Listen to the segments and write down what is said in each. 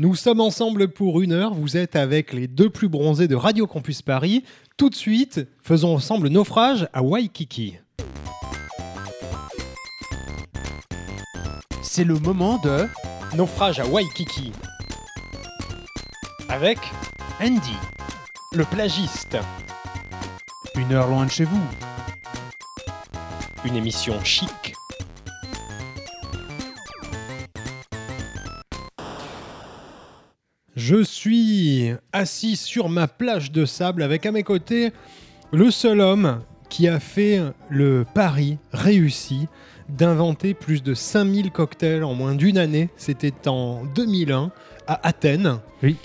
Nous sommes ensemble pour une heure. Vous êtes avec les deux plus bronzés de Radio Campus Paris. Tout de suite, faisons ensemble naufrage à Waikiki. C'est le moment de Naufrage à Waikiki. Avec Andy. le plagiste. Une heure loin de chez vous. Une émission chic. Je suis assis sur ma plage de sable avec à mes côtés le seul homme qui a fait le pari réussi d'inventer plus de 5000 cocktails en moins d'une année. C'était en 2001 à Athènes. Oui.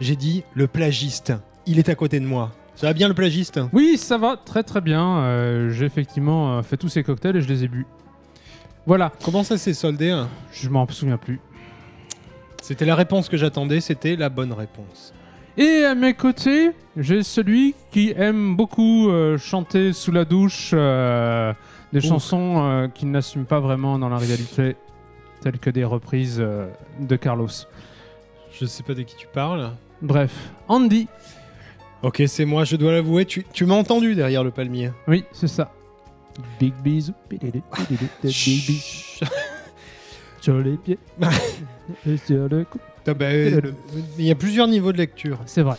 J'ai dit le plagiste. Il est à côté de moi. Ça va bien le plagiste? Oui, ça va très très bien. Euh, J'ai effectivement euh, fait tous ces cocktails et je les ai bu. Voilà, Comment ça s'est soldé? Hein je m'en souviens plus. C'était la réponse que j'attendais, c'était la bonne réponse. Et à mes côtés, j'ai celui qui aime beaucoup euh, chanter sous la douche euh, des Ouf. chansons euh, qu'il n'assume pas vraiment dans la réalité, telles que des reprises euh, de Carlos. Je sais pas de qui tu parles. Bref, Andy. Ok, c'est moi, je dois l'avouer, tu, tu m'as entendu derrière le palmier. Oui, c'est ça. Big bisous. Big bisous. Sur les pieds. Et sur le cou. Ah bah, euh, Il y a plusieurs niveaux de lecture. C'est vrai.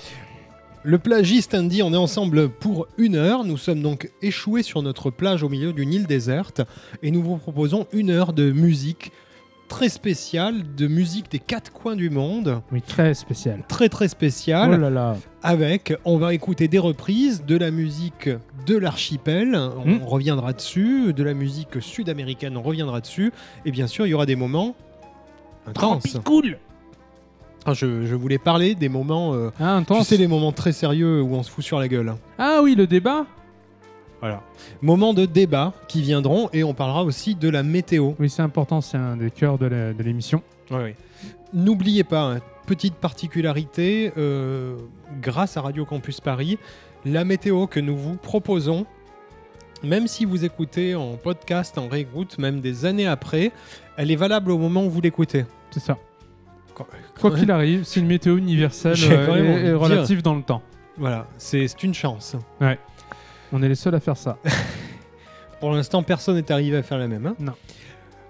Le plagiste Andy, on est ensemble pour une heure. Nous sommes donc échoués sur notre plage au milieu d'une île déserte et nous vous proposons une heure de musique très spéciale, de musique des quatre coins du monde, Oui, très spécial. très très spéciale. Oh là là. avec, on va écouter des reprises de la musique de l'archipel, on Mm. reviendra dessus, de la musique sud-américaine, on reviendra dessus, et bien sûr, il y aura des moments intenses. cool. Ah, je, je voulais parler des moments, euh, Ah, tu intense. sais, les moments très sérieux où on se fout sur la gueule. Ah oui, le débat. Voilà. Moments de débat qui viendront, et on parlera aussi de la météo. Oui, c'est important, c'est un des cœurs de la- de l'émission. N'oubliez pas, hein, petite particularité, euh, grâce à Radio Campus Paris, la météo que nous vous proposons, même si vous écoutez en podcast, en réécoute, même des années après, elle est valable au moment où vous l'écoutez. C'est ça. Quand- Quoi qu'il arrive, c'est une météo universelle euh, et- relative dans le temps. Voilà, c'est c'est une chance. On est les seuls à faire ça. Pour l'instant, personne n'est arrivé à faire la même. hein. Non.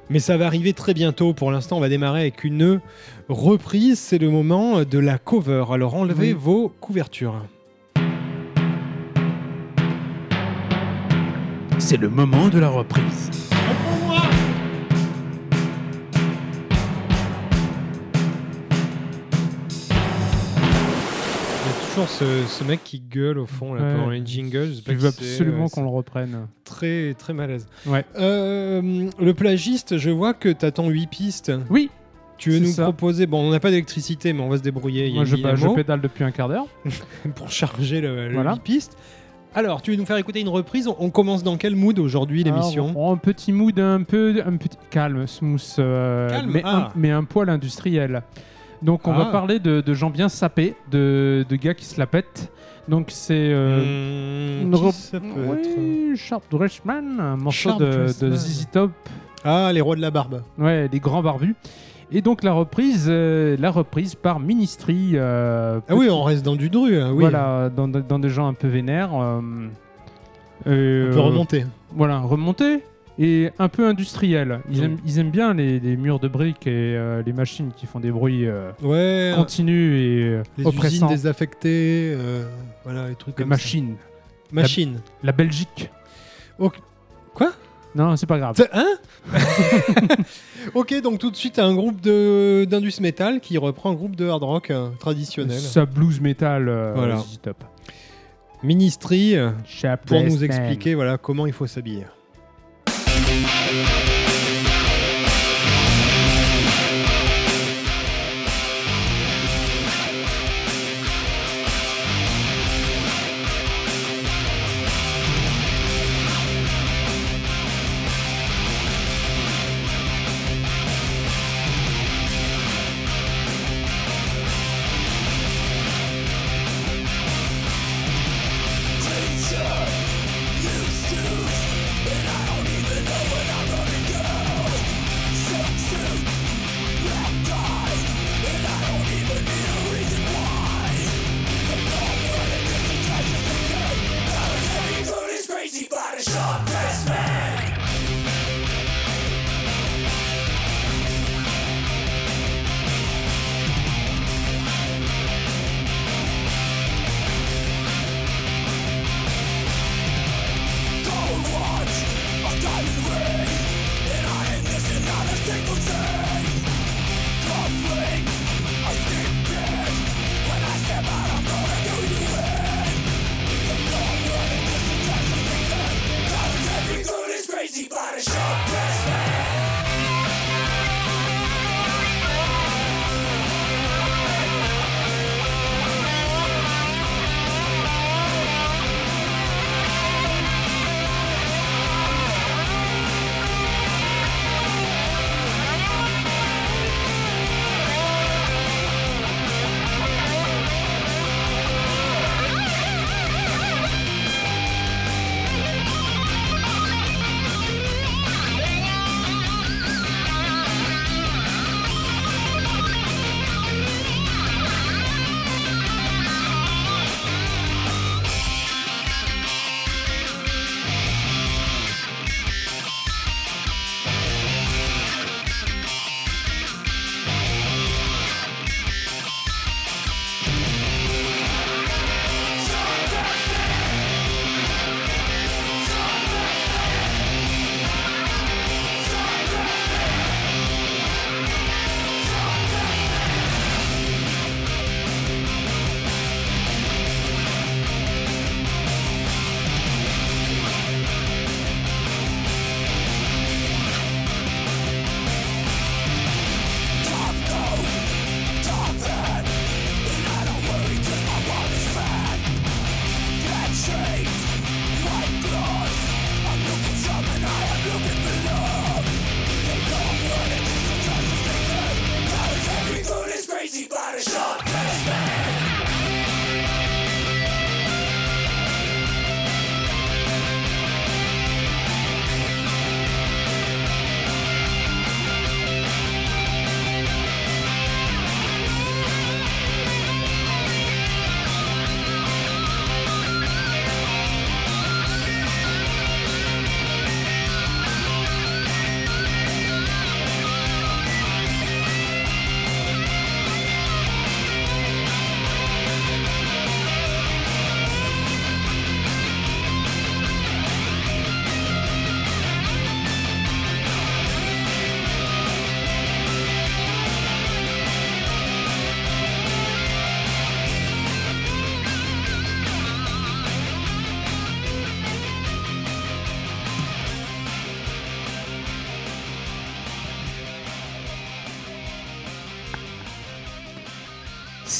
Mais ça va arriver très bientôt. Pour l'instant, on va démarrer avec une reprise. C'est le moment de la cover. Alors enlevez Oui. vos couvertures. C'est le moment de la reprise. Toujours ce, ce mec qui gueule au fond là, Ouais. pendant les jingles. Je veux absolument qu'on le reprenne. Très, très malaise. Ouais. Euh, le plagiste, je vois que tu attends 8 pistes. Oui, Tu veux nous ça. proposer. Bon, on n'a pas d'électricité, mais on va se débrouiller. Moi je, pédale depuis un quart d'heure. pour charger le, le Voilà. 8 pistes. Alors, tu veux nous faire écouter une reprise? On- commence dans quel mood aujourd'hui l'émission? Alors, Un petit mood un peu un petit calme, smooth, euh, Calme, mais, ah. un, mais un poil industriel. Donc on Ah. va parler de, de gens bien sapés, de, de gars qui se la pètent. Donc c'est euh, rep- ça peut être oui, Sharp Dressman, un morceau Sharp de, de. ZZ Top, Ah, les rois de la barbe. ouais, les grands barbus. Et donc la reprise, euh, la reprise par Ministry. euh, Ah oui, on reste dans du dru. hein, oui. Voilà, dans, dans des gens un peu vénères. euh, On peut remonter. Voilà, remonté et un peu industriel. Ils, aiment, ils aiment bien les, les murs de briques et euh, les machines qui font des bruits euh, Ouais. continus et euh, les usines oppressants. désaffectées. euh, voilà, les trucs Les comme machines. ça. Machines. La Belgique. Ok. Quoi? Non, c'est pas grave. Hein? Ok, donc tout de suite un groupe de- d'indus metal qui reprend un groupe de hard rock euh, traditionnel. Ça blues metal. euh, Voilà. Top. Ministry Sharp pour nous expliquer voilà comment il faut s'habiller. Música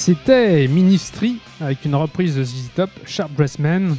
C'était Ministry avec une reprise de ZZ Top, Sharp Dressman.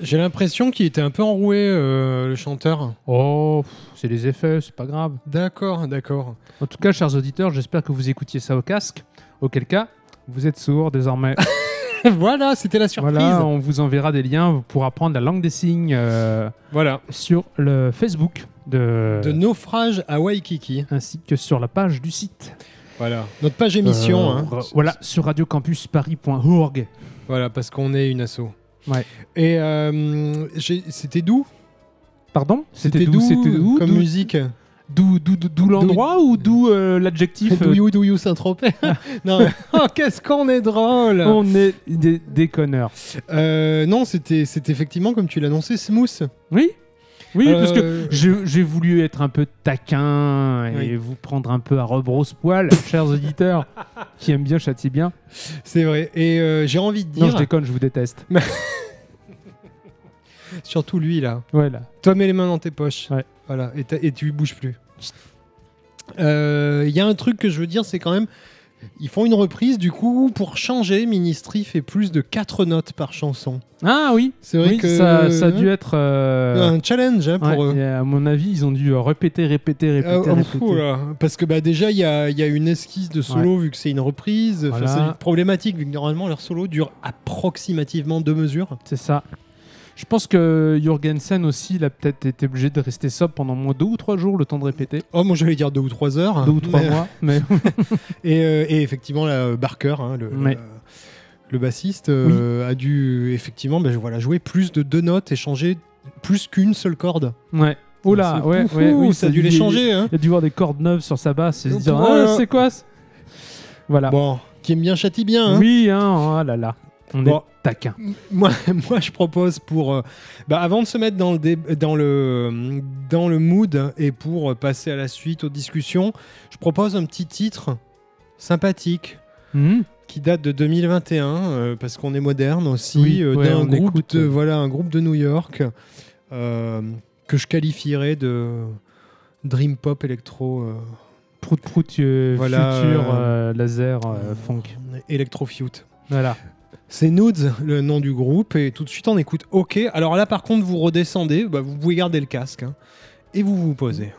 J'ai l'impression qu'il était un peu enroué, euh, le chanteur. Oh, c'est les effets, c'est pas grave. D'accord, d'accord. En tout cas, chers auditeurs, j'espère que vous écoutiez ça au casque. Auquel cas, vous êtes sourds désormais. voilà, c'était la surprise. voilà, on vous enverra des liens pour apprendre la langue des signes euh, Voilà. sur le Facebook de, De naufrage à Waikiki. ainsi que sur la page du site. Voilà. Notre page émission. Euh, hein. Voilà, sur radiocampusparis.org. Voilà, parce qu'on est une asso. Ouais. Et euh, c'était d'où? Pardon? C'était d'où C'était d'où? comme D'où- musique? D'où d'où- d'où- d'où l'endroit ou d'où euh, l'adjectif? Do euh, you, do you Saint-Tropez? Non, mais- oh, qu'est-ce qu'on est drôle On est des déconneurs. Euh, Non, c'était c'était effectivement, comme tu l'as annoncé, Smooth. Oui Oui, Euh, parce que j'ai voulu être un peu taquin et Oui. vous prendre un peu à rebrousse-poil, chers auditeurs, qui aiment bien, châtient bien. C'est vrai. Et euh, j'ai envie de Non, dire, je déconne, je vous déteste. surtout lui là, Voilà. toi mets les mains dans tes poches. Ouais. Voilà, et, et tu bouges plus. Euh, Il y a un truc que je veux dire, c'est quand même, ils font une reprise, du coup, pour changer, Ministry fait plus de 4 notes par chanson. Ah oui, C'est vrai oui que ça, ça a dû être... euh, un challenge hein, pour ouais, eux. à mon avis, ils ont dû euh, répéter, répéter, répéter, oh, répéter. fou, là. Parce que bah, déjà, il y a, il y a une esquisse de solo vu que c'est une reprise. Enfin. C'est problématique vu que normalement leur solo dure approximativement deux mesures. C'est ça. Je pense que Jorgensen aussi, il a peut-être été obligé de rester sobre pendant moins deux ou trois jours, le temps de répéter. Oh, moi j'allais dire deux ou trois heures. Deux ou trois Mais- mois. Mais Et, euh, et effectivement, là, Barker, hein, le, Ouais. le, le bassiste, euh, a dû effectivement ben, voilà, jouer plus de deux notes et changer plus qu'une seule corde. ouais. Oh là, ouais, fou, ouais, oui, ça a dû les changer. Hein. Il a dû voir des cordes neuves sur sa basse et se dire voilà. ah, c'est quoi Voilà. Bon, qui aime bien châtie bien. hein. oui, hein, oh là là. On Bon. est taquin. Moi, moi, je propose pour, euh, bah, avant de se mettre dans le, dé- dans, le, dans le mood et pour passer à la suite aux discussions, je propose un petit titre sympathique Mhm. qui date de 2021 euh, parce qu'on est moderne aussi Oui, euh, ouais, d'un groupe écoute, de voilà un groupe de New York que je qualifierais de dream pop électro Prout prout, Voilà, futur, laser, funk. électro-fute. Voilà. C'est Nudes, le nom du groupe, et tout de suite on écoute OK. Alors là, par contre, vous redescendez, bah, vous pouvez garder le casque, hein, et vous vous posez.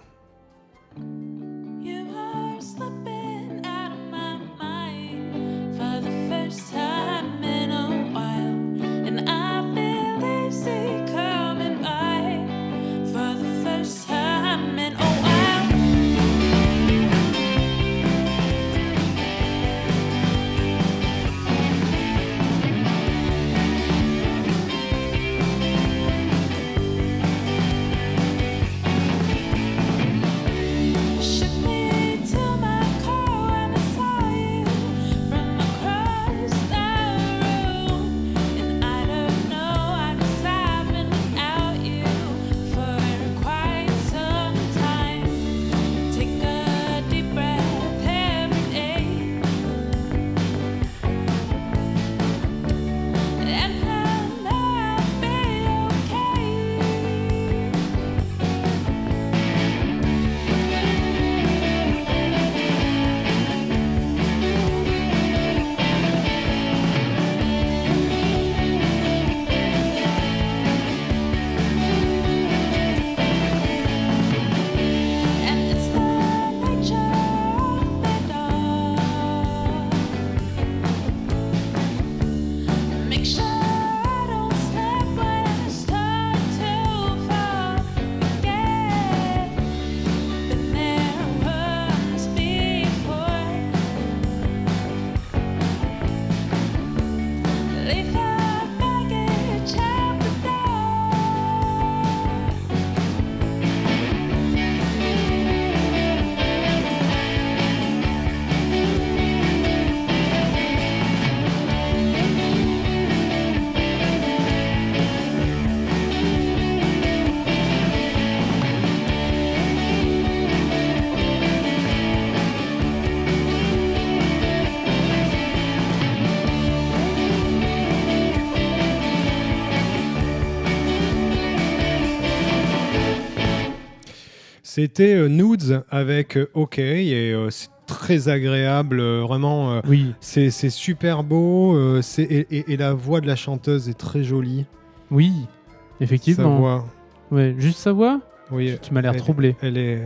C'était euh, Nudes avec euh, OK, et euh, c'est très agréable, vraiment. Oui, c'est super beau, c'est- et, et- et la voix de la chanteuse est très jolie. oui, Sa effectivement. voix, Ouais, juste sa voix? Oui, Tu m'as l'air troublé. Elle est,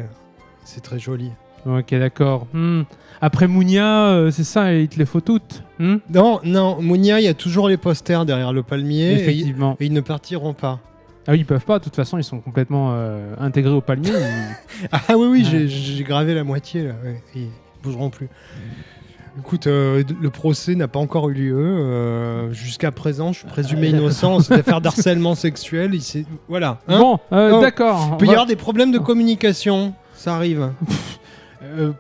c'est très joli. Ok, d'accord. Hmm. Après Mounia, euh, c'est ça, il te les faut toutes. hmm? Non, non, Mounia, il y a toujours les posters derrière le palmier. et- Effectivement. Et, ils ne partiront pas. Ah oui, ils peuvent pas, de toute façon, ils sont complètement euh, intégrés au palmier. ils- Ah oui, oui, Ouais. j'ai- gravé la moitié là. ouais, ils bougeront plus. Écoute, euh, le procès n'a pas encore eu lieu. euh, Jusqu'à présent, je suis présumé innocent. C'est affaire d'harcèlement sexuel. Il voilà. hein. bon, Oh, d'accord. Il peut y va- avoir des problèmes de communication. Ça arrive.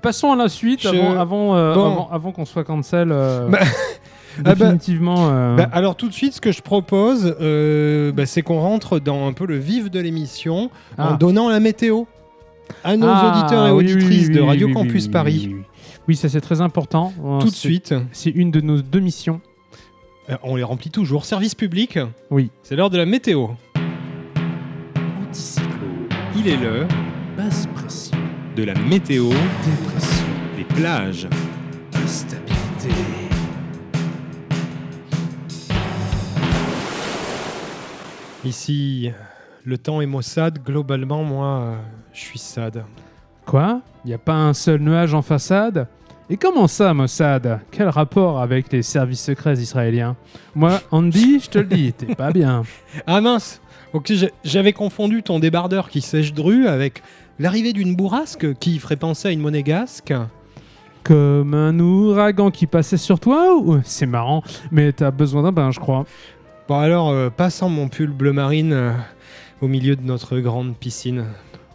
Passons à la suite Je- avant, avant, Bon. avant, avant qu'on soit cancel. Bah- Ah bah- euh, Bah, alors tout de suite, ce que je propose, euh, bah, c'est qu'on rentre dans un peu le vif de l'émission en ah. donnant la météo à nos Ah, auditeurs et oui, auditrices oui, de Radio oui, Campus oui, Paris. Oui, oui. Oui, ça c'est très important. Euh, Tout de suite, C'est une de nos deux missions. Euh, on les remplit toujours. Service public, Oui. c'est l'heure de la météo. Anticyclone, Il est l'heure basse pression, de la météo dépression, des plages. instabilité. Ici, le temps est maussade. Globalement, moi, euh, je suis sad. Quoi? Il n'y a pas un seul nuage en façade? Et comment ça, Mossad Quel rapport avec les services secrets israéliens? Moi, Andy, je te le dis, t'es pas bien. Ah mince Ok, j'avais confondu ton débardeur qui sèche dru avec l'arrivée d'une bourrasque qui ferait penser à une monégasque. Comme un ouragan qui passait sur toi ou... C'est marrant, mais t'as besoin d'un bain, je crois. Bon alors, euh, passant mon pull bleu marine euh, au milieu de notre grande piscine.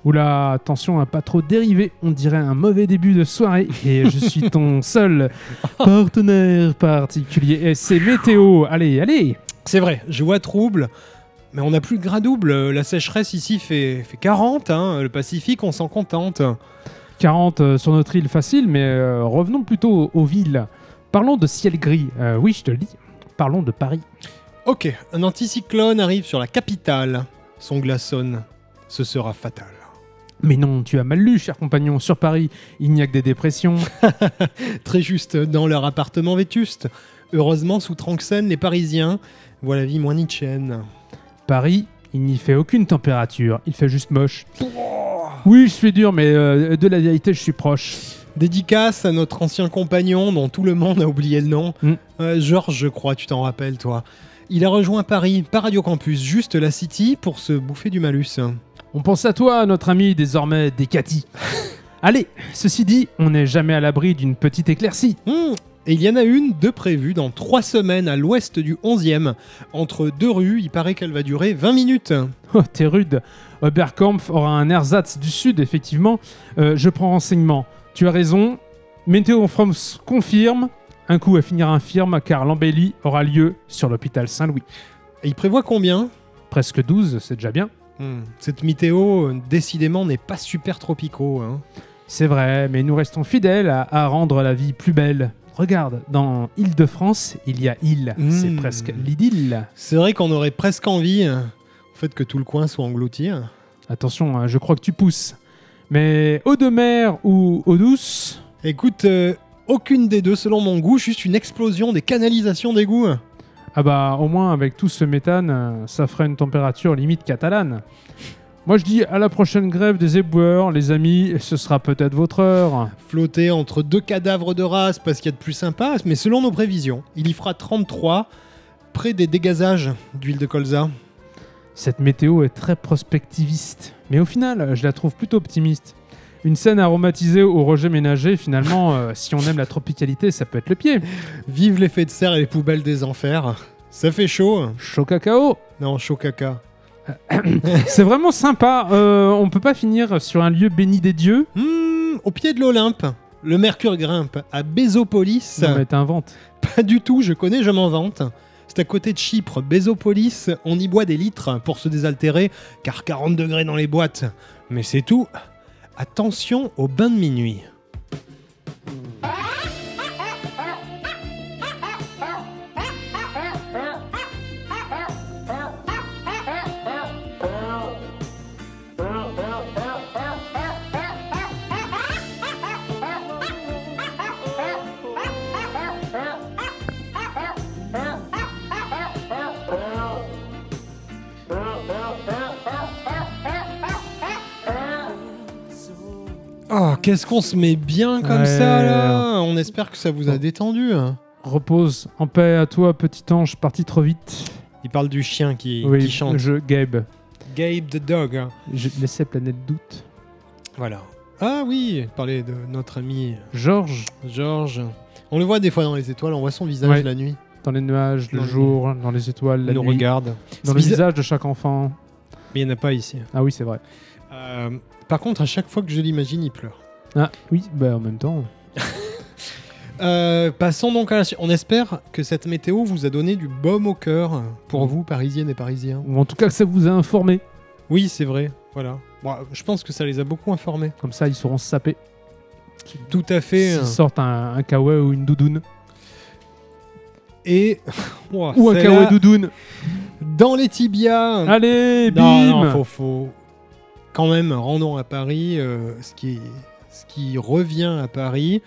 Oula, attention à pas trop dériver, on dirait un mauvais début de soirée. Et je suis ton seul partenaire particulier. Et c'est météo. Allez, allez C'est vrai, je vois trouble, mais on n'a plus de gras double. La sécheresse ici fait, fait 40, hein. le Pacifique, on s'en contente. 40 euh, sur notre île facile, mais euh, revenons plutôt aux villes. Parlons de ciel gris. Oui, je te le dis. Parlons de Paris. Ok, un anticyclone arrive sur la capitale. Son glaçonne, ce sera fatal. Mais non, tu as mal lu, cher compagnon. Sur Paris, il n'y a que des dépressions. Très juste dans leur appartement vétuste. Heureusement, sous Tranxène, les Parisiens voient la vie moins nietzschéenne. Paris, il n'y fait aucune température. Il fait juste moche. Oui, je suis dur, mais euh, de la vérité, je suis proche. Dédicace à notre ancien compagnon dont tout le monde a oublié le nom. Mm. Euh, Georges, je crois, tu t'en rappelles, toi. Il a rejoint Paris par Radio Campus, juste la City, pour se bouffer du malus. On pense à toi, notre ami désormais Décati. Allez, ceci dit, on n'est jamais à l'abri d'une petite éclaircie. Hmm. Et il y en a une de prévue dans trois semaines à l'ouest du 11e. Entre deux rues, il paraît qu'elle va durer 20 minutes. Oh, t'es rude. Oberkampf aura un ersatz du sud, effectivement. Euh, je prends renseignement. Tu as raison. Météo en France confirme. Un coup à finir infirme, car l'embellie aura lieu sur l'hôpital Saint-Louis. Et il prévoit combien? Presque 12, c'est déjà bien. Hmm. Cette météo, euh, décidément, n'est pas super tropicaux. hein. C'est vrai, mais nous restons fidèles à, à rendre la vie plus belle. Regarde, dans Île-de-France, il y a île. C'est Mm. presque l'idylle. C'est vrai qu'on aurait presque envie, euh, en fait, que tout le coin soit englouti. hein. Attention, hein, je crois que tu pousses. Mais eau de mer ou eau douce? Écoute, euh, aucune des deux selon mon goût, juste une explosion des canalisations d'égout. Ah bah au moins avec tout ce méthane, euh, ça ferait une température limite catalane. Moi je dis à la prochaine grève des éboueurs, les amis, ce sera peut-être votre heure. Flotter entre deux cadavres de race parce qu'il y a de plus sympa, mais selon nos prévisions, il y fera 33 près des dégazages d'huile de colza. Cette météo est très prospectiviste, mais au final, je la trouve plutôt optimiste. Une scène aromatisée au rejet ménager, finalement, euh, si on aime la tropicalité, ça peut être le pied. Vive l'effet de serre et les poubelles des enfers. Ça fait chaud. Chaud cacao Non, chaud caca. C'est vraiment sympa, euh, on peut pas finir sur un lieu béni des dieux? Hmm, au pied de l'Olympe, le mercure grimpe à Bézopolis. Non mais t'inventes. Pas du tout, je connais, je m'en vante. C'est à côté de Chypre, Bézopolis, on y boit des litres pour se désaltérer, car 40 degrés dans les boîtes. Mais c'est tout. Attention au bain de minuit. Oh, qu'est-ce qu'on se met bien comme Ouais. ça là On espère que ça vous a détendu. hein. Repose en paix à toi, petit ange, parti trop vite. Il parle du chien qui, oui, qui chante. je, Gabe. Gabe the dog. hein. Je laissais Planète Doute. Voilà. Ah oui, parler de notre ami Georges, Georges. On le voit des fois dans les étoiles, on voit son visage Ouais. la nuit. dans les nuages, le Dans- jour, dans les étoiles, la Il nous nuit. regarde. Dans le visa- visage de chaque enfant. Mais il n'y en a pas ici. Ah oui, c'est vrai. Euh, par contre, à chaque fois que je l'imagine, il pleure. Ah oui, bah en même temps. Euh, passons donc à la suite. On espère que cette météo vous a donné du baume au cœur pour Mm. vous, parisiennes et parisiens. Ou en tout cas que ça vous a informé. Oui, c'est vrai. Voilà. Bon, je pense que ça les a beaucoup informés. Comme ça, ils sauront se saper. Tout à fait. S'ils sortent un, un kawaii ou une doudoune. Et. Ouah, Ou un celle-là, kawaii doudoune. Dans les tibias. Allez, bim Non, non, faut, faut quand même rendons à Paris euh, ce qui ce qui revient à Paris.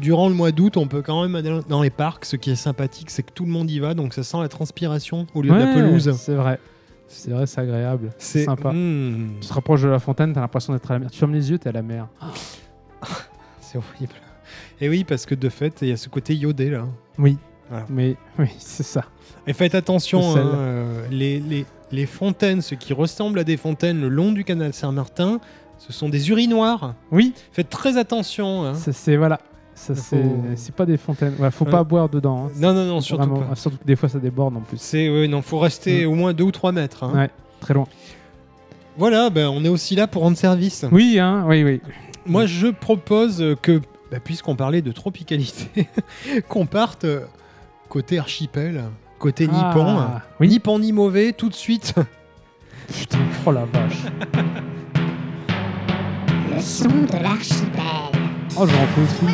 Durant le mois d'août, on peut quand même aller dans les parcs. Ce qui est sympathique, c'est que tout le monde y va, donc ça sent la transpiration au lieu de la pelouse. C'est vrai. C'est vrai, c'est agréable. C'est sympa. Hmm, Tu te rapproches de la fontaine, t'as l'impression d'être à la mer. Tu fermes les yeux, t'es à la mer. c'est horrible. Et oui, parce que de fait, il y a ce côté iodé là. Oui. Voilà. Mais oui, c'est ça. Et faites attention, hein, euh, les, les, les fontaines, ce qui ressemble à des fontaines le long du canal Saint-Martin, ce sont des urinoirs. Oui, Faites très attention. hein. c'est voilà. Ça, faut- c'est pas des fontaines. Ouais, faut Ouais. pas boire dedans. hein. Non, non, non, surtout vraiment- pas. Surtout que des fois, ça déborde en plus. C'est ouais, non, faut rester au moins 2 ou 3 mètres. hein. Ouais, très loin. Voilà, ben, on est aussi là pour rendre service. Oui, hein, oui, oui. Moi, je propose que, bah, puisqu'on parlait de tropicalité, qu'on parte euh, côté archipel, côté nippon. Ah, oui. Nippon ni mauvais, tout de suite. Putain, oh la vache. Le son de l'archipel. Oh, j'en peux.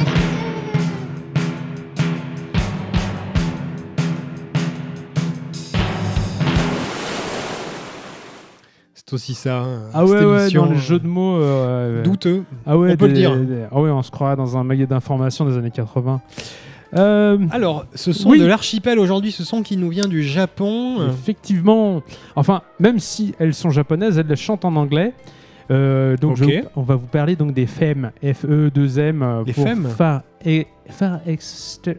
C'est aussi ça. hein, Ah ouais, ouais, dans le euh, jeu de mots. euh, ouais, ouais. Douteux. Ah ouais, on peut le dire. des- Ah ouais, on se croirait dans un maillet d'information des années 80. Euh, Alors, ce son Oui. de l'archipel aujourd'hui, ce son qui nous vient du Japon. Effectivement. Enfin, même si elles sont japonaises, elles les chantent en anglais. Euh, donc, je on va vous parler donc des FEM, F-E-2-M. euh, pour FEM Far, et, Far Exter-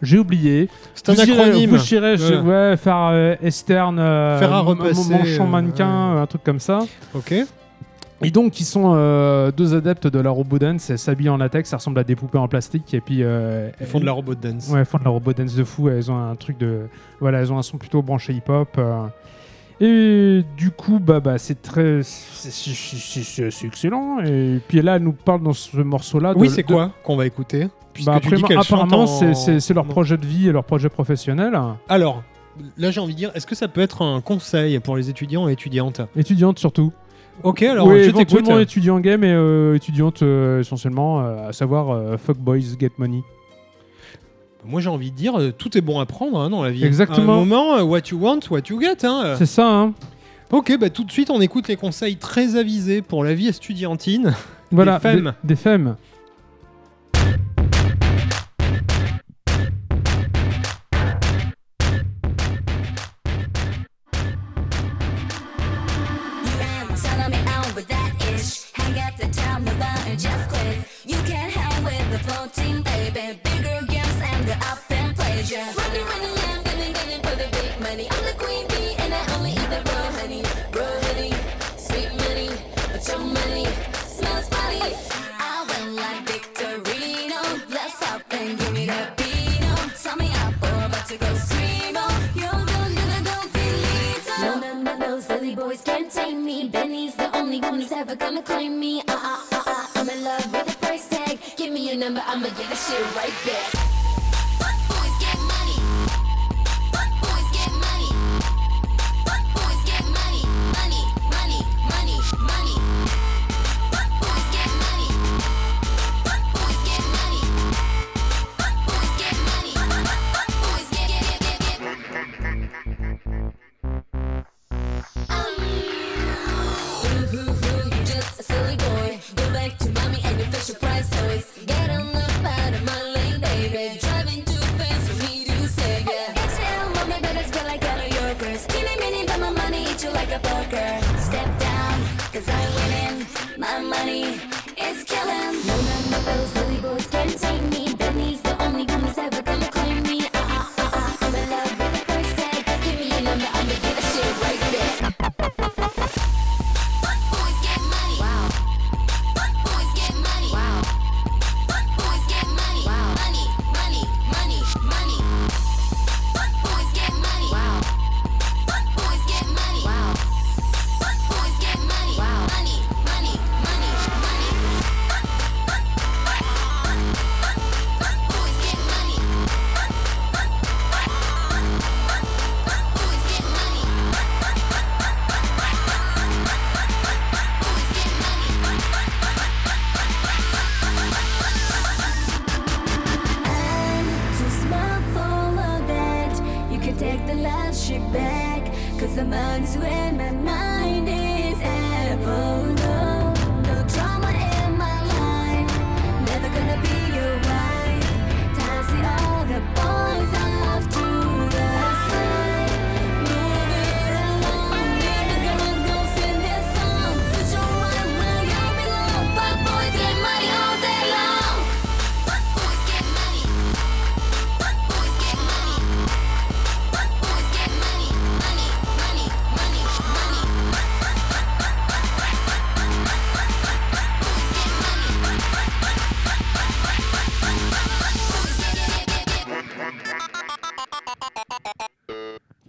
J'ai oublié. C'est un Vous acronyme. Vous chirez, Voilà. ouais, Far euh, repasser, manchon mannequin, un truc comme ça. Ok. Et donc, ils sont euh, deux adeptes de la robot dance. Elles s'habillent en latex, ça ressemble à des poupées en plastique. Et puis, euh, Ils font de la robot dance. Ouais, elles font de la robot dance de fou. Elles ont un truc de. Voilà, elles ont un son plutôt branché hip-hop. euh. Et du coup, bah, bah c'est très. c'est- excellent. Et puis là, elle nous parle dans ce morceau-là. Oui, c'est de- quoi qu'on va écouter? Bah, tu dis apparemment, en- c'est- leur projet de vie et leur projet professionnel. Alors, là j'ai envie de dire, est-ce que ça peut être un conseil pour les étudiants et étudiantes? Étudiante surtout. Ok, alors oui, je t'écoute. étudiant game et euh, étudiante euh, essentiellement, euh, à savoir euh, fuck boys get money. Moi j'ai envie de dire, euh, tout est bon à prendre hein, dans la vie. Exactement. À un moment, euh, what you want, what you get. hein. C'est ça, hein Ok, bah tout de suite on écoute les conseils très avisés pour la vie estudiantine. Voilà, femmes. Des, des femmes.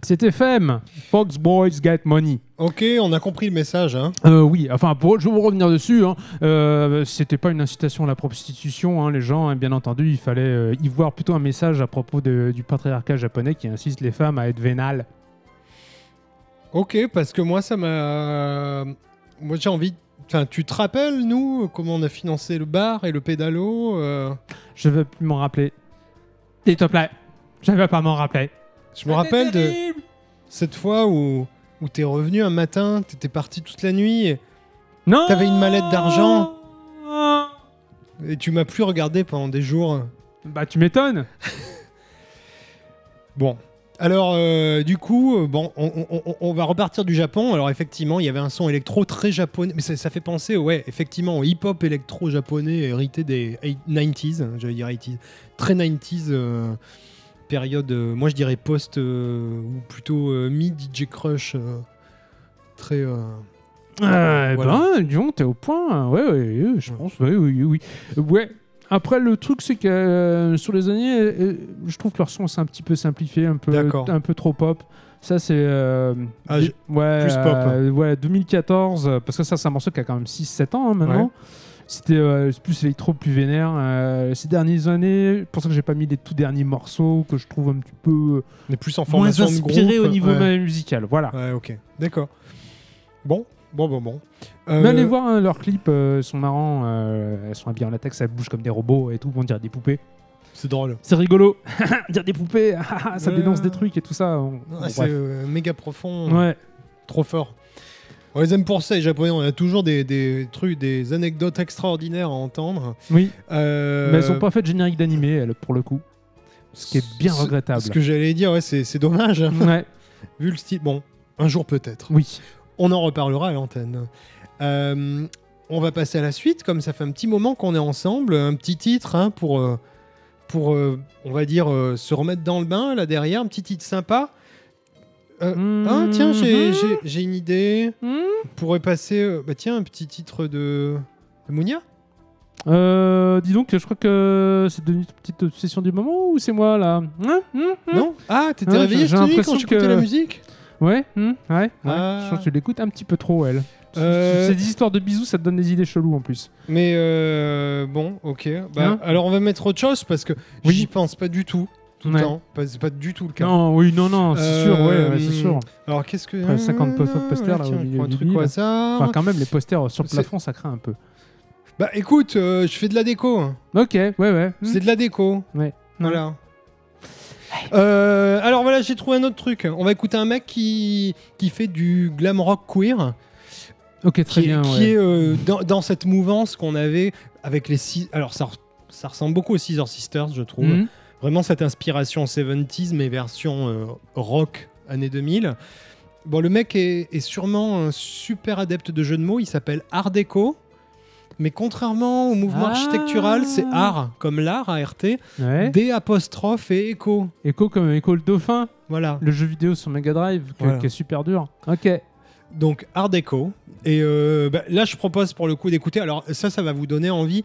C'était Femme. Fox Boys Get Money. Ok, on a compris le message. Hein. Euh, oui, enfin, pour, je vais vous revenir dessus. Hein. Euh, C'était pas une incitation à la prostitution. hein, les gens, hein, bien entendu, il fallait euh, y voir plutôt un message à propos de- du patriarcat japonais qui insiste les femmes à être vénales. Ok, parce que moi, ça m'a. Moi, j'ai envie. Enfin, tu te rappelles, nous, comment on a financé le bar et le pédalo Je veux plus m'en rappeler. S'il te plaît. Je ne vais pas m'en rappeler. Je me rappelle de cette fois où, où t'es revenu un matin, t'étais parti toute la nuit et, Non T'avais une mallette d'argent et tu m'as plus regardé pendant des jours. Bah, tu m'étonnes. Bon. Alors, euh, du coup, euh, bon, on, on- on- on va repartir du Japon. Alors, effectivement, il y avait un son électro très japonais. Mais ça, ça fait penser, ouais, effectivement, au hip-hop électro japonais hérité des 90s. hein, J'allais dire 80s. Très 90s. euh, période, euh, moi je dirais post euh, ou plutôt euh, mi-DJ Crush. euh, très. euh, Euh, Voilà. Ben, disons, t'es au point. Ouais, ouais, ouais, je pense. Ouais, oui, oui, oui. Ouais. Après, le truc, c'est que euh, sur les années, euh, je trouve que leur son c'est un petit peu simplifié, un peu, un peu trop pop. Ça, c'est. Ah, ouais, plus pop. euh, ouais, 2014, euh, parce que ça, c'est un morceau qui a quand même 6-7 ans hein, maintenant. Ouais. C'était euh, plus électro, plus vénère. Euh, ces dernières années, pour ça que j'ai pas mis les tout derniers morceaux que je trouve un petit peu euh, plus en moins formation de inspirés groupe. au niveau ouais. musical. Voilà. Ouais, ok. D'accord. Bon, bon, bon, bon. Mais Euh, allez voir hein, leurs clips, euh, sont marrants. elles sont habillées en latex, elles bougent comme des robots et tout, on dirait des poupées. C'est drôle. C'est rigolo. dire des poupées, ça dénonce des trucs et tout ça. on- Ah, bon, c'est méga profond. Ouais. Trop fort. On les aime pour ça, les Japonais. On a toujours des, des trucs, des anecdotes extraordinaires à entendre. Oui, Euh, mais elles ont pas fait de générique d'animé, elles, pour le coup. Ce qui est bien ce- regrettable. Ce que j'allais dire, ouais, c'est dommage. hein, Ouais, vu le style. Bon, un jour peut-être. oui. On en reparlera à l'antenne. Euh, on va passer à la suite, comme ça fait un petit moment qu'on est ensemble. Un petit titre hein, pour, euh, pour on va dire, se remettre dans le bain là derrière. Un petit titre sympa. Euh, Ah, tiens, j'ai- une idée. Hmm. On pourrait passer. euh, bah, tiens, un petit titre de. de Mounia? Euh, dis donc, je crois que c'est devenu une petite obsession du moment ou c'est moi là? Hein Non? Ah, t'étais Ouais, réveillé cette nuit quand j'écoutais que- la musique? Ouais, hmm, ouais, ouais. Ah. Je pense que tu l'écoutes un petit peu trop, elle. Euh, C'est des histoires de bisous, ça te donne des idées cheloues en plus. Mais euh, bon, ok. Bah, Hein? alors on va mettre autre chose parce que Oui. j'y pense pas du tout. Tout le Ouais. temps. Pas- C'est pas du tout le cas. Non, oui, non, non, c'est Euh, sûr, ouais, ouais, c'est sûr. Alors qu'est-ce que. Après, 50 post- posters, là, tiens, au milieu un du truc au hasard. Enfin, quand même, les posters sur le plafond, ça craint un peu. Bah écoute, euh, je fais de la déco. hein. Ok, ouais, ouais. hmm. C'est de la déco. Ouais. Voilà. Euh, alors voilà, j'ai trouvé un autre truc. On va écouter un mec qui, qui fait du glam rock queer, Ok, très qui, bien. qui ouais. est euh, dans, dans cette mouvance qu'on avait avec les six. Alors ça, ça ressemble beaucoup aux Scissor Sisters, je trouve. Mhm. Vraiment cette inspiration 70s, mais version euh, rock années 2000. Bon, le mec est, est sûrement un super adepte de jeux de mots. Il s'appelle Art Deco. mais contrairement au mouvement Ah. architectural, c'est art, comme l'art, ART, Ouais. D apostrophe et écho. Echo comme Echo le Dauphin, Voilà. le jeu vidéo sur Mega Drive, Voilà. qui est super dur. Ok. Donc Art Deco. Et euh, bah, là, je propose pour le coup d'écouter. Alors ça, ça va vous donner envie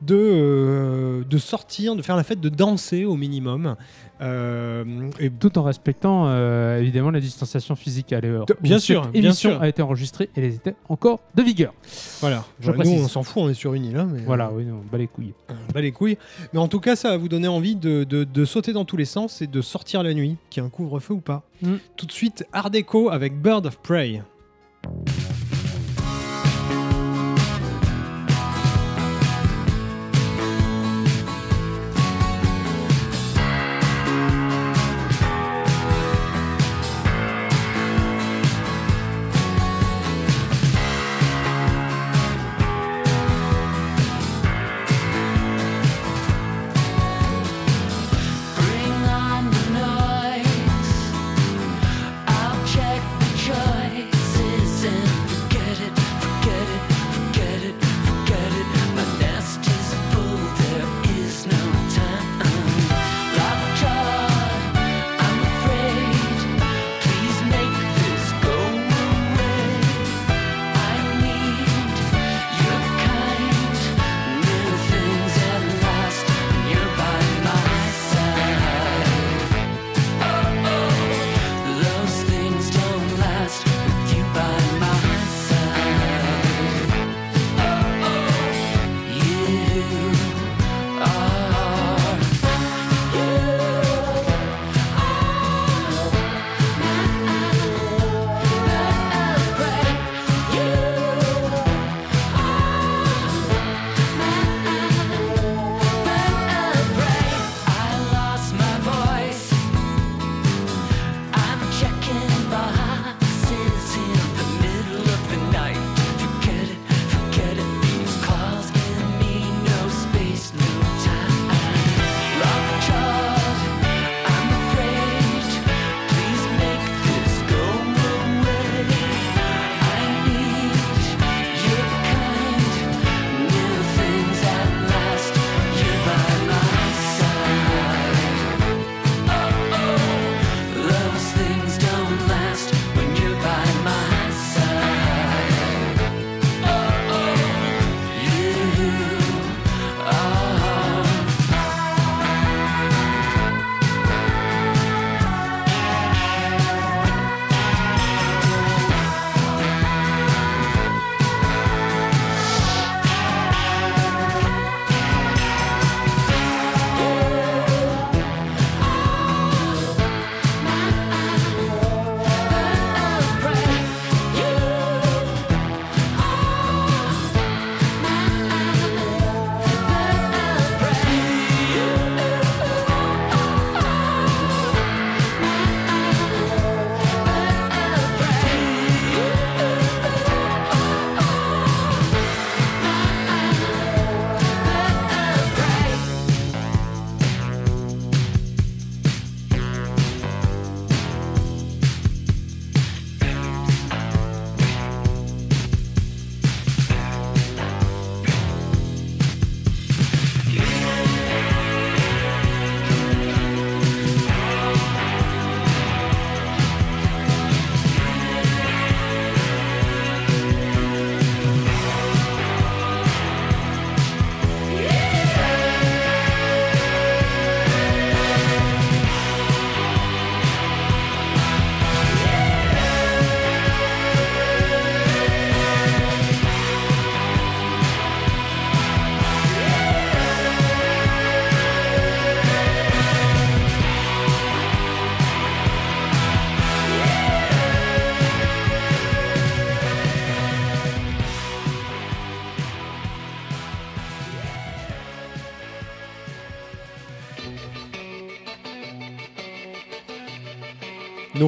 de, euh, de sortir, de faire la fête, de danser au minimum. Euh, et Tout en respectant euh, évidemment la distanciation physique à l'heure. Bien sûr, bien sûr. a été enregistrée et elle était encore de vigueur. voilà. Je Nous, on s'en fout, on est sur une île. hein, mais, Voilà, oui, non, bas les couilles. euh, bah les couilles. Mais en tout cas, ça va vous donner envie de, de- de sauter dans tous les sens et de sortir la nuit, qu'il y ait un couvre-feu ou pas. Mm. Tout de suite, Art Deco avec Bird of Prey.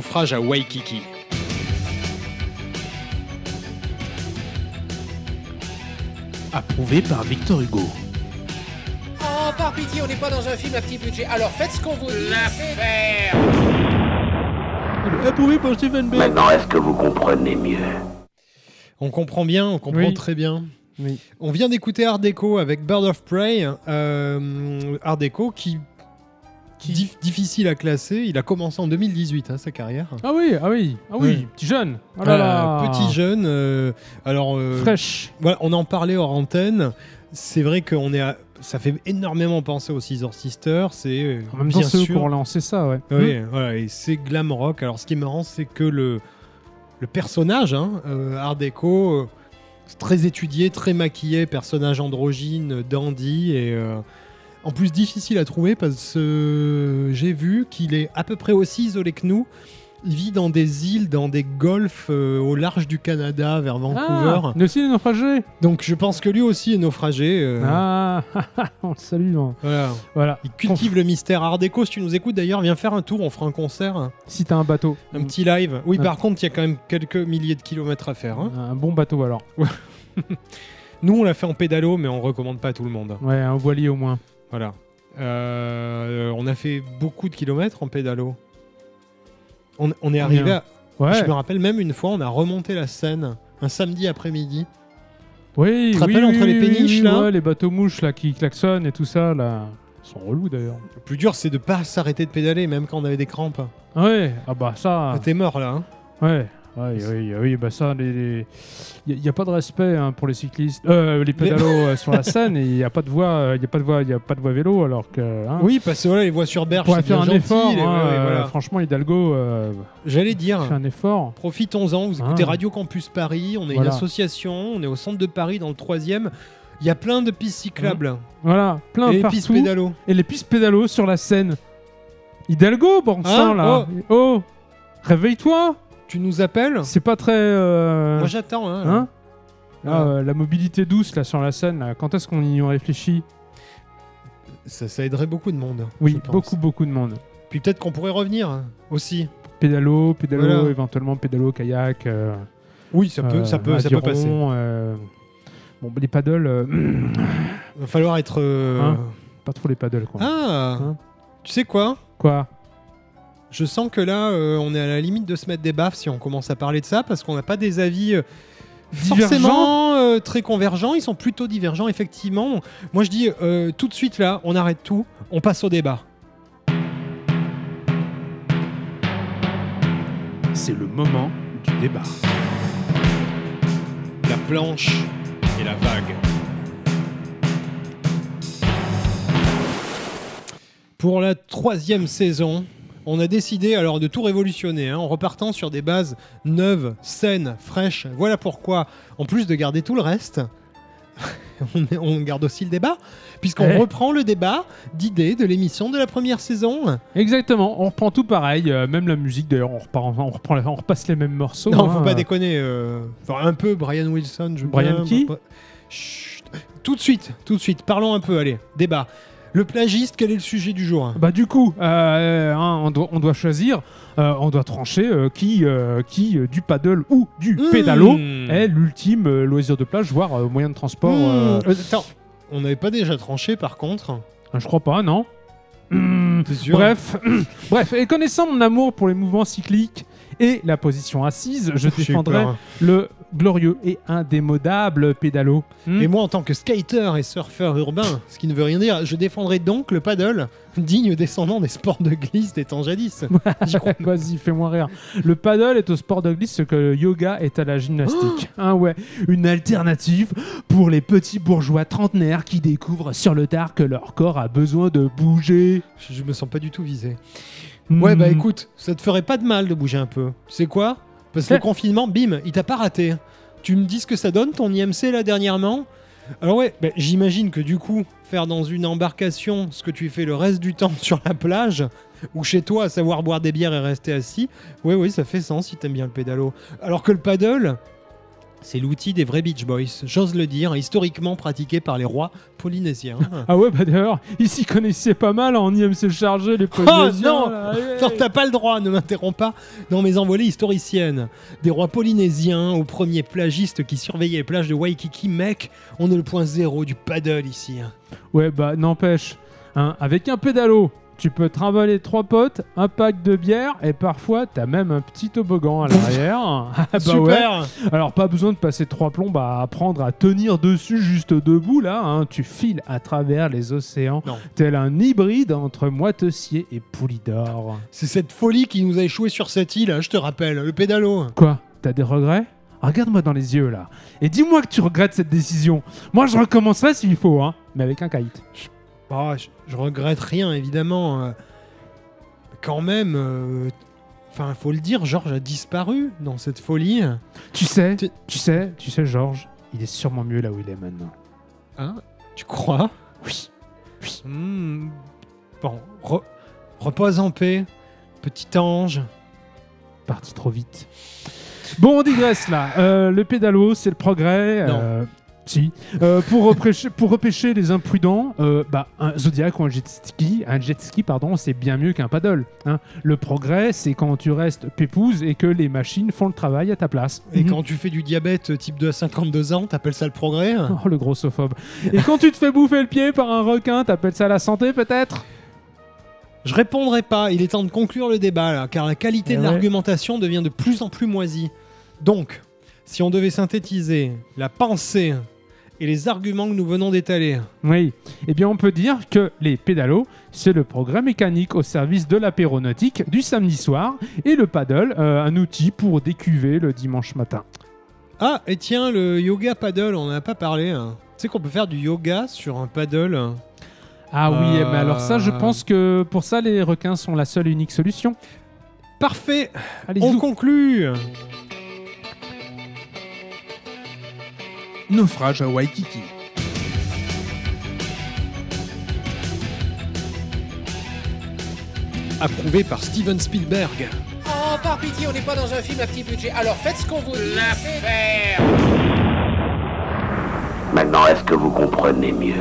Naufrage à Waikiki. Approuvé par Victor Hugo. Oh, par pitié, on n'est pas dans un film à petit budget. Alors faites ce qu'on vous dit. c'est- Approuvé par Stephen Bell. Maintenant, est-ce que vous comprenez mieux? On comprend bien, on comprend Oui. très bien. Oui. On vient d'écouter Art Deco avec Bird of Prey. Euh, Art Deco qui, dif- difficile à classer. Il a commencé en 2018 hein, sa carrière. Ah oui, ah oui, ah oui, petit jeune. Oh là Euh, là. petit jeune. euh, alors euh, Fraîche. voilà, on en parlait hors antenne. C'est vrai qu'on est, à- ça fait énormément penser aux Scissor Sisters. C'est euh, En même bien sûr. ont lancé ça, ouais. Oui, voilà, et c'est glam rock. Alors, ce qui est marrant, c'est que le, le personnage, hein, euh, Art Deco, euh, très étudié, très maquillé, personnage androgyne, dandy, et euh, en plus difficile à trouver parce que j'ai vu qu'il est à peu près aussi isolé que nous. Il vit dans des îles, dans des golfs euh, au large du Canada, vers Vancouver. Ah, mais aussi les naufragés. Donc, je pense que lui aussi est naufragé. euh, Ah, on le salue. hein. Voilà. Voilà. Il cultive le mystère. Art Deco, si tu nous écoutes d'ailleurs, viens faire un tour, on fera un concert. Si t'as un bateau. Un petit live. Oui, par contre, il y a quand même quelques milliers de kilomètres à faire. hein. Un bon bateau alors. Nous, on l'a fait en pédalo, mais on recommande pas à tout le monde. Ouais, un voilier au moins. Voilà. Euh, on a fait beaucoup de kilomètres en pédalo. On, on est arrivé à... Ouais. Je me rappelle même une fois, on a remonté la Seine un samedi après-midi. Oui, Tu te oui, rappelles oui, entre les péniches, là ouais, les bateaux mouches là qui klaxonnent et tout ça là, ils sont relous d'ailleurs. Le plus dur, c'est de pas s'arrêter de pédaler, même quand on avait des crampes. Ouais, ah bah ça. T'es mort là. hein. Ouais. Oui, oui, bah ça, il n'y a, pas de respect hein, pour les cyclistes, euh, les pédalos euh, sur la Seine, et il n'y a pas de voie, il y a pas de voie, il a pas de voie vélo, alors que. hein, Oui, parce que voilà, les voies sur berge, pour faire un gentil, effort, les- hein, ouais, ouais, euh, voilà. franchement, Hidalgo euh, J'allais dire, fait un effort. profitons-en, vous écoutez. Radio Campus Paris, on est Voilà. une association, on est au centre de Paris dans le troisième. Il y a plein de pistes cyclables. Voilà, plein partout. pistes pédalo. et les pistes pédalos sur la Seine. Hidalgo, bon sang là. Oh, réveille-toi. Tu nous appelles C'est pas très. euh, Moi j'attends. Hein, hein. Ah, euh, la mobilité douce là sur la Seine, là, quand est-ce qu'on y réfléchit ça, ça aiderait beaucoup de monde. Oui, pense. beaucoup, beaucoup de monde. Puis peut-être qu'on pourrait revenir hein, aussi. Pédalo, pédalo, Voilà. éventuellement pédalo, kayak. euh, Oui, ça peut, euh, ça peut, ça peut passer. euh, Bon, les paddles, euh, Il va falloir être. euh, Hein pas trop les paddles quoi. Ah Hein Tu sais quoi? Quoi? Je sens que là, euh, on est à la limite de se mettre des baffes si on commence à parler de ça, parce qu'on n'a pas des avis euh, Divergents forcément euh, très convergents. Ils sont plutôt divergents, effectivement. Moi, je dis euh, tout de suite là, on arrête tout, on passe au débat. C'est le moment du débat. La planche et la vague. Pour la troisième saison, on a décidé alors de tout révolutionner hein, en repartant sur des bases neuves, saines, fraîches. Voilà pourquoi, en plus de garder tout le reste, on, garde aussi le débat, puisqu'on reprend le débat d'idées de l'émission de la première saison. Exactement, on reprend tout pareil, euh, même la musique d'ailleurs, on, reprend, on repasse les mêmes morceaux. non, hein, faut pas euh. déconner. euh, enfin, un peu Brian Wilson. Je Brian bien, qui Chut. Tout de suite, tout de suite. Parlons un peu. Allez, débat. Le plagiste, quel est le sujet du jour Bah du coup, euh, hein, on, doit, on doit choisir, euh, on doit trancher euh, qui, qui du paddle ou du Mmh. pédalo est l'ultime loisir de plage, voire moyen de transport. Mmh. Attends, on n'avait pas déjà tranché par contre je crois pas, non Mmh. Bref, bref, et connaissant mon amour pour les mouvements cycliques et la position assise, je J'ai eu défendrai peur. le glorieux et indémodable pédalo. Hmm Et moi, en tant que skater et surfeur urbain, ce qui ne veut rien dire, je défendrai donc le paddle, digne descendant des sports de glisse des temps jadis. J'y crois. Vas-y, fais-moi rire. Le paddle est au sport de glisse ce que le yoga est à la gymnastique. Hein, ouais, une alternative pour les petits bourgeois trentenaires qui découvrent sur le tard que leur corps a besoin de bouger. Je, je me sens pas du tout visé. Ouais, Hmm. bah écoute, ça te ferait pas de mal de bouger un peu. Tu sais quoi? Parce que le confinement, bim, il t'a pas raté. Tu me dis ce que ça donne ton IMC là dernièrement? Alors ouais, bah, j'imagine que du coup, faire dans une embarcation ce que tu fais le reste du temps sur la plage ou chez toi à savoir boire des bières et rester assis, ouais oui, ça fait sens si t'aimes bien le pédalo. Alors que le paddle, c'est l'outil des vrais Beach Boys, j'ose le dire, historiquement pratiqué par les rois polynésiens. Ah ouais, bah d'ailleurs, ils s'y connaissaient pas mal en IMC chargé, les Polynésiens. non là, ouais. Non, t'as pas le droit, ne m'interromps pas dans mes envolées historiciennes. Des rois polynésiens aux premiers plagistes qui surveillaient les plages de Waikiki, mec, on est le point zéro du paddle ici. hein. Ouais, bah n'empêche, hein, avec un pédalo, Tu peux trimballer trois potes, un pack de bière et parfois t'as même un petit toboggan à l'arrière. Ah bah ouais. Super Alors pas besoin de passer trois plombes à apprendre à tenir dessus juste debout là. hein. Tu files à travers les océans Non. tel un hybride entre Moitessier et Poulidor. C'est cette folie qui nous a échoué sur cette île, hein, je te rappelle, le pédalo. Quoi? T'as des regrets? Regarde-moi dans les yeux là et dis-moi que tu regrettes cette décision. Moi je recommencerai s'il faut, hein, mais avec un kite. Ah, je, je regrette rien, évidemment. euh, quand même, euh, enfin, faut le dire, Georges a disparu dans cette folie. Tu sais, Tu- tu sais, tu sais, Georges, il est sûrement mieux là où il est maintenant. Hein? Tu crois? Oui, oui. Hmm, Bon, re- repose en paix, petit ange. Parti trop vite. Bon, on digresse là. Euh, le pédalo, c'est le progrès. Non. Euh, si. Euh, pour, repêcher, pour repêcher les imprudents, euh, bah, un Zodiac ou un jet ski, un jet ski pardon, c'est bien mieux qu'un paddle. hein. Le progrès, c'est quand tu restes pépouze et que les machines font le travail à ta place. Et Mhm. quand tu fais du diabète type 2 à 52 ans, t'appelles ça le progrès Oh, le grossophobe. Et quand tu te fais bouffer le pied par un requin, t'appelles ça la santé peut-être? Je répondrai pas, il est temps de conclure le débat là, car la qualité Eh de ouais. l'argumentation devient de plus en plus moisie. Donc, si on devait synthétiser la pensée et les arguments que nous venons d'étaler, Oui, eh bien on peut dire que les pédalos, c'est le progrès mécanique au service de l'apéronautique du samedi soir et le paddle, euh, un outil pour décuver le dimanche matin. Ah, et tiens, le yoga paddle, on n'en a pas parlé. hein. Tu sais qu'on peut faire du yoga sur un paddle Ah oui, Euh, mais alors ça, je pense que pour ça, les requins sont la seule et unique solution. Parfait Allez, On zou. conclut Naufrage à Waikiki. Approuvé par Steven Spielberg. Oh, par pitié, on n'est pas dans un film à petit budget. Alors faites ce qu'on vous dit. c'est- Maintenant, est-ce que vous comprenez mieux?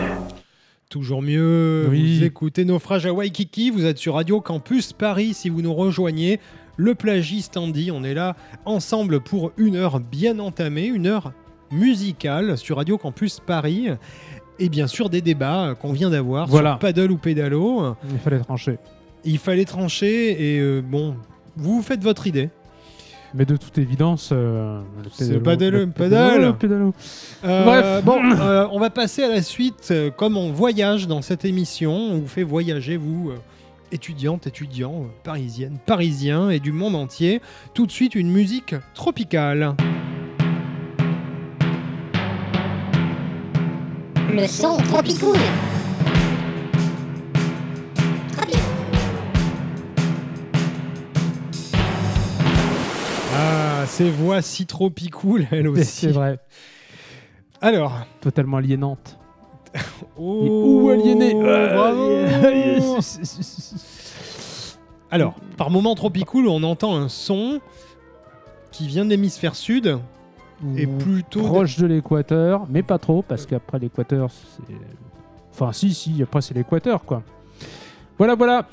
Toujours mieux, Oui. vous écoutez Naufrage à Waikiki, vous êtes sur Radio Campus Paris si vous nous rejoignez. Le plagiste Andy, on est là ensemble pour une heure bien entamée, une heure musicale sur Radio Campus Paris. Et bien sûr des débats qu'on vient d'avoir Voilà. sur paddle ou pédalo. Il fallait trancher. Il fallait trancher et euh, bon, vous vous faites votre idée. Mais de toute évidence, euh, C'est pédalo- le pédalo. Euh, Bref. bon, euh, on va passer à la suite. Comme on voyage dans cette émission, on vous fait voyager, vous, étudiantes, étudiants, parisiennes, parisiens et du monde entier. Tout de suite, une musique tropicale. Le son tropicool. Ah, ces voix si tropicool, elles aussi. C'est vrai, Alors, totalement aliénante. oh, Ou aliéné. bravo. Alors, par moment tropicool, on entend un son qui vient de l'hémisphère sud et plutôt proche de l'équateur, mais pas trop, parce qu'après l'équateur, c'est. Enfin, si, si, après c'est l'équateur, quoi. Voilà, voilà.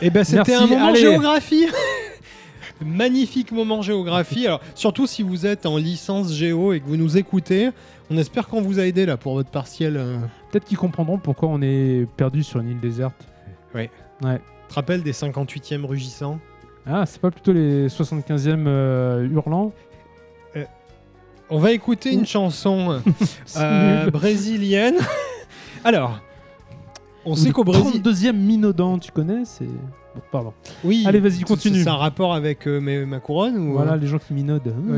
Eh ben c'était un moment allez. géographie. Magnifique moment géographie. Alors surtout si vous êtes en licence géo et que vous nous écoutez, on espère qu'on vous a aidé là pour votre partiel. euh. Peut-être qu'ils comprendront pourquoi on est perdu sur une île déserte. Ouais. Ouais. Tu te rappelles des 58e rugissants? Ah, c'est pas plutôt les 75e euh, hurlants? On va écouter une chanson euh, brésilienne. Alors, on sait qu'au Brésil, 32e Minaudant, tu connais C'est. Bon, pardon. oui. Allez, vas-y, c'est- continue. C'est un rapport avec euh, mes- ma couronne ou Voilà, euh, les gens qui. Ouais,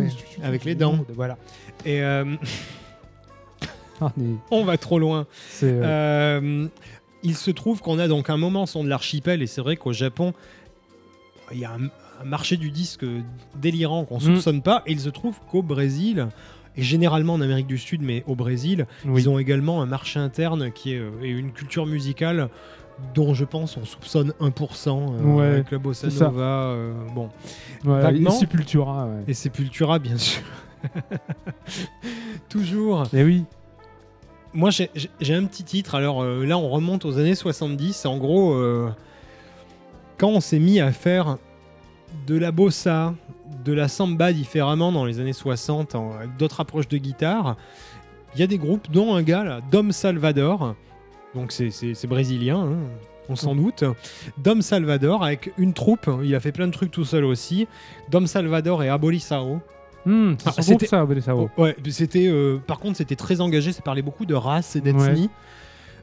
Mmh, avec les dents. Voilà. Et euh, Ah, mais on va trop loin. c'est. euh, Euh, il se trouve qu'on a donc un moment son de l'archipel et c'est vrai qu'au Japon il y a un, un marché du disque délirant qu'on Mm. soupçonne pas et il se trouve qu'au Brésil et généralement en Amérique du Sud mais au Brésil oui. ils ont également un marché interne qui est euh, et une culture musicale dont je pense on soupçonne 1% euh, Ouais, avec la bossa nova euh, bon Ouais, et Sepultura, ouais. et Sepultura bien sûr toujours Et oui. Moi, j'ai un petit titre. Alors euh, là, on remonte aux années 70. En gros, euh, quand on s'est mis à faire de la bossa, de la samba différemment dans les années 60, en- avec d'autres approches de guitare, il y a des groupes, dont un gars, là, Dom Salvador. Donc c'est- brésilien. hein. on s'en doute. Dom Salvador avec une troupe, il a fait plein de trucs tout seul aussi. Dom Salvador et Abolissao. C'est Ah, c'était- ça. Oh, ouais, c'était. euh, par contre, c'était très engagé. Ça parlait beaucoup de race et d'ethnie.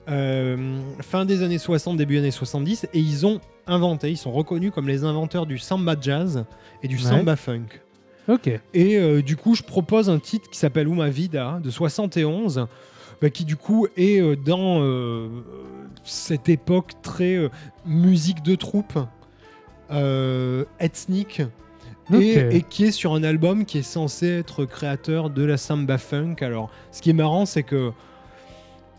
Euh, fin des années 60, début années 70, et ils ont inventé, ils sont reconnus comme les inventeurs du samba jazz et du Ouais. samba funk. Ok. Et euh, du coup, je propose un titre qui s'appelle Uma Vida de 71, bah, qui du coup est euh, dans euh, cette époque très musique de troupe, ethnique, et, et qui est sur un album qui est censé être créateur de la samba funk. Alors, ce qui est marrant, c'est que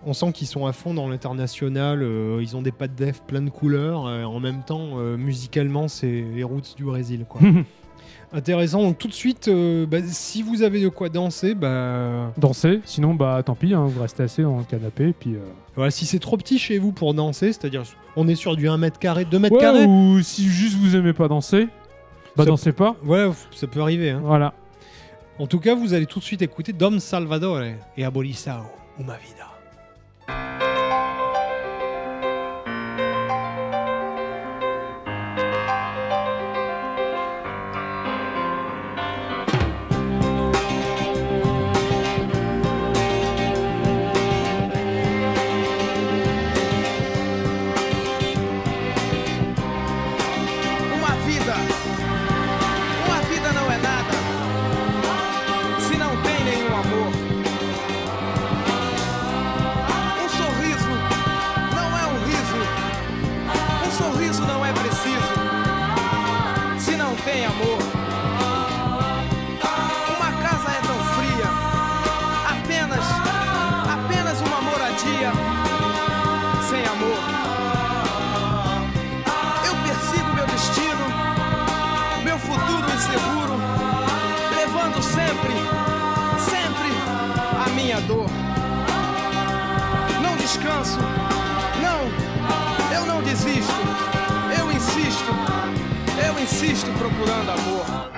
on sent qu'ils sont à fond dans l'international. euh, ils ont des pattes def plein de couleurs. euh, en même temps, euh, musicalement, c'est les roots du Brésil. Quoi. Intéressant. Donc, tout de suite, bah, si vous avez de quoi danser, bah, Danser, sinon, bah tant pis, hein, vous restez assis dans le canapé, puis. voilà, si c'est trop petit chez vous pour danser, c'est-à-dire on est sur du 1 mètre carré, 2 mètres carrés. ou si juste vous aimez pas danser, bah Ça- dansez pas. Voilà, ça peut arriver. hein. Voilà. En tout cas, vous allez tout de suite écouter Dom Salvador et Abolissao, Uma Vida. Uma procurando amor.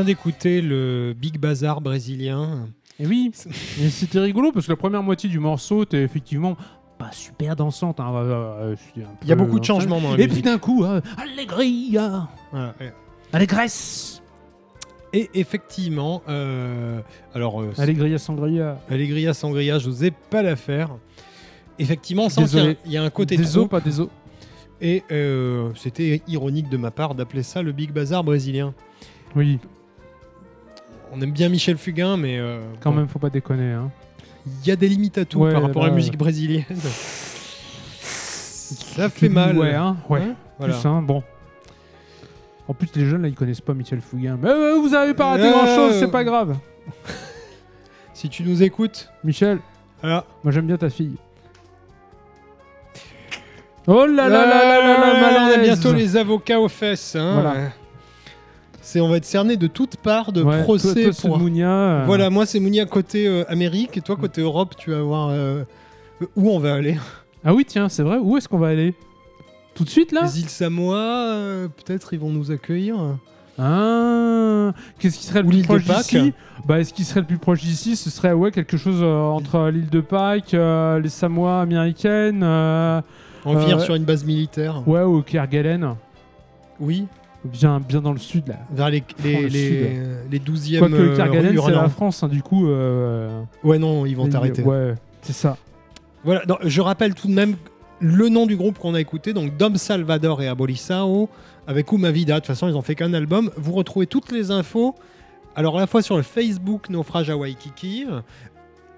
Vient d'écouter le Big Bazar brésilien. Et oui, c'était rigolo parce que la première moitié du morceau était effectivement pas super dansante. hein, euh, euh, Il y a beaucoup de changements dans la Et musique. puis d'un coup, euh, Allegria, Voilà, ouais. Allégresse, Et effectivement, euh, alors, euh, Allegria Sangria. Allegria Sangria, je n'osais pas la faire. Effectivement, on sent qu'il y a- Désolé. il y, a un côté des os, pas des os. Et euh, c'était ironique de ma part d'appeler ça le Big Bazar brésilien. Oui, On aime bien Michel Fugain, mais euh, quand bon, même, faut pas déconner. Hein. il y a des limites à tout Ouais, par rapport à la là, musique brésilienne. ça fait mal. Ouais, hein, ouais. Hein voilà. Plus, hein, bon. En plus, les jeunes là, ils connaissent pas Michel Fugain. Mais euh, vous avez pas raté Euh, grand chose, c'est pas grave. Si tu nous écoutes, Michel, voilà. moi j'aime bien ta fille. Oh là là là là là là, Euh, on a malaise. bientôt les avocats aux fesses. hein. Voilà. C'est on va être cerné de toutes parts de Ouais, procès toi, toi, pour. Mounia, euh, Voilà, moi c'est Mounia côté euh, Amérique et toi côté Europe, tu vas voir euh, où on va aller. Ah oui, tiens, c'est vrai. Où est-ce qu'on va aller? Tout de suite là? Les îles Samoa, peut-être ils vont nous accueillir. Ah, qu'est-ce qui serait le Ou plus proche d'ici? Bah, ce qui serait le plus proche d'ici, ce serait ouais quelque chose entre l'île de Pâques, les Samoa américaines, On Euh, sur une base militaire. ouais, ou Kerguelen, Oui, bien bien dans le sud là. vers les, les, le les, les 12e Quoique euh, Kerguelen, c'est la. France, hein, du coup. euh, Ouais, non, ils vont t'arrêter. Ouais, c'est ça. Voilà, non, je rappelle tout de même le nom du groupe qu'on a écouté, donc Dom Salvador et Abolisao, avec Uma Vida. De toute façon, ils ont fait qu'un album. Vous retrouvez toutes les infos, alors à la fois sur le Facebook Naufrage à Waikiki.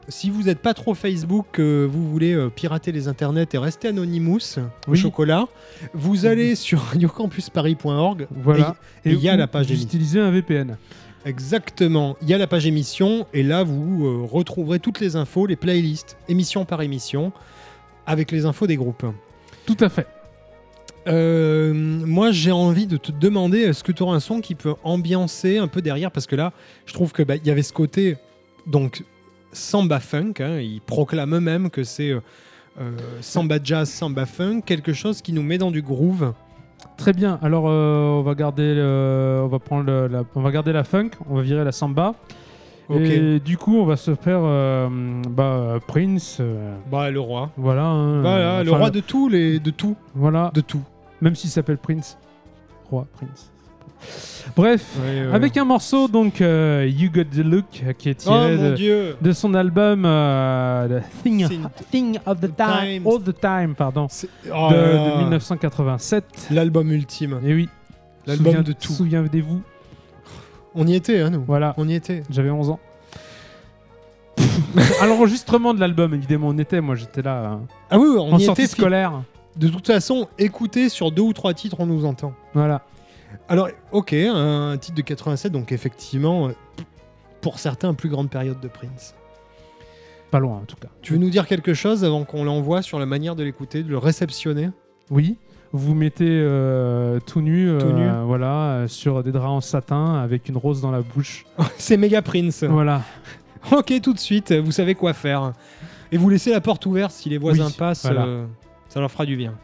Si vous n'êtes pas trop Facebook, que vous voulez euh, pirater les internets et rester Anonymous au Oui. chocolat, vous allez sur radiocampusparis.org. Voilà. Et il y a la page utilisez un VPN. Exactement. Il y a la page émission et là vous euh, retrouverez toutes les infos, les playlists, émission par émission, avec les infos des groupes. Tout à fait. Euh, moi j'ai envie de te demander, est-ce que tu auras un son qui peut ambiancer un peu derrière? Parce que là, je trouve que bah, il y avait ce côté, donc samba funk, hein, ils proclament eux-mêmes que c'est euh, euh, samba jazz, samba funk, quelque chose qui nous met dans du groove. Très bien. Alors, euh, on va garder, on va prendre le- la, on va garder la funk, on va virer la samba. Et du coup, on va se faire euh, bah, Prince. euh, Bah le roi. voilà. hein, Voilà, euh, le roi de tout, les, de tout, Voilà. de tout. Même s'il s'appelle Prince. Roi Prince. Bref, avec un morceau donc euh, You Got the Look qui est Oh tiré mon de, son album euh, The Thing, of the, The Time. All the Time, pardon, de, oh là de là. 1987. L'album ultime. Et oui, L'album de tout. Souviendez-vous, On y était, hein, nous. voilà, On y était. j'avais 11 ans. à l'enregistrement de l'album, évidemment, on était, moi j'étais là hein, Ah oui, on en y sortie était. scolaire. De toute façon, écoutez sur deux ou trois titres, on nous entend. Voilà. Alors, ok, un titre de 87, donc effectivement, euh, pour certains, plus grande période de Prince. Pas loin en tout cas. Tu veux nous dire quelque chose avant qu'on l'envoie sur la manière de l'écouter, de le réceptionner? Oui, vous mettez euh, tout nu, euh, Tout nu. voilà, sur des draps en satin avec une rose dans la bouche. C'est méga Prince. Voilà. Ok, tout de suite, vous savez quoi faire. Et vous laissez la porte ouverte si les voisins Oui, passent, voilà. euh, ça leur fera du bien.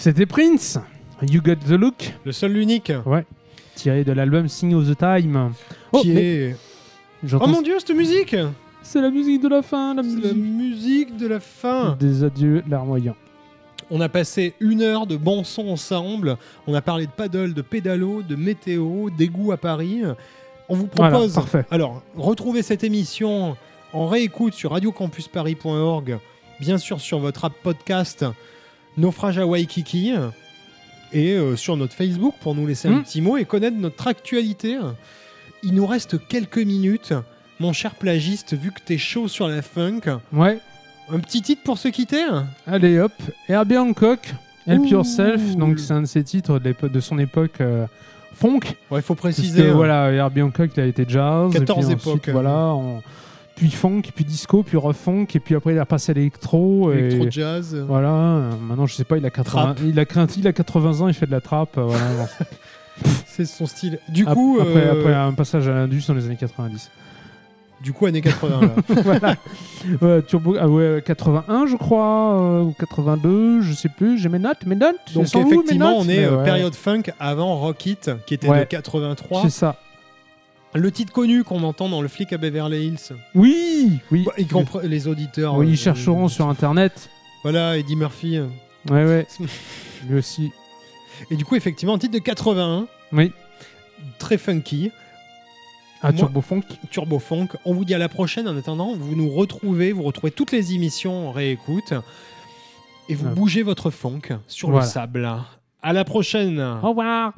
C'était Prince. You got the look. Le seul, l'unique. Ouais. Tiré de l'album Sing of the Time. Oh, qui mais est. Oh mon dieu, cette musique C'est la musique de la fin, la musique la musique de la fin. des adieux larmoyants. On a passé une heure de bon son ensemble. On a parlé de paddle, de pédalo, de météo, d'égout à Paris. On vous Voilà, propose. parfait. Alors, retrouvez cette émission en réécoute sur radiocampusparis.org, bien sûr sur votre app podcast Naufrage à Waikiki et euh, sur notre Facebook pour nous laisser un Hmm. petit mot et connaître notre actualité. Il nous reste quelques minutes. Mon cher plagiste, vu que t'es chaud sur la funk, Ouais. un petit titre pour se quitter? Allez hop, Herbie Hancock, Help Ouh. Yourself, donc c'est un de ses titres de, son époque euh, funk. Ouais, il faut Parce préciser. que hein. voilà, Herbie Hancock, il a été jazz. 14 et puis ensuite, époques. Voilà, puis funk, puis disco, puis refunk, et puis après il est repassé à l'électro. et- Electro jazz. Voilà, euh, maintenant je sais pas, il a 80, Trap. il a, il a 80 ans, il fait de la trappe. euh, voilà. C'est son style. Du Ap- coup, après, euh, après un passage à l'Indus dans les années 90. du coup, années 80. là. voilà. Turbo, ah ouais, 81 je crois, euh, ou 82, je sais plus, j'ai mes notes, mes notes. Donc où, mes effectivement, notes on est euh, ouais, période funk avant Rock It, qui était de Ouais. 83. C'est ça. Le titre connu qu'on entend dans le flic à Beverly Hills. Oui, oui. Bah, les auditeurs. Oui, euh, ils chercheront sur internet. Voilà, Eddie Murphy. Ouais, ouais. Lui aussi. Et du coup, effectivement, un titre de 81, Oui. très funky, Ah, Moi- Turbo Funk. turbo funk. On vous dit à la prochaine. En attendant, vous nous retrouvez, vous retrouvez toutes les émissions en réécoute. Et vous Ouais. bougez votre funk sur Voilà. le sable. À la prochaine. Au revoir.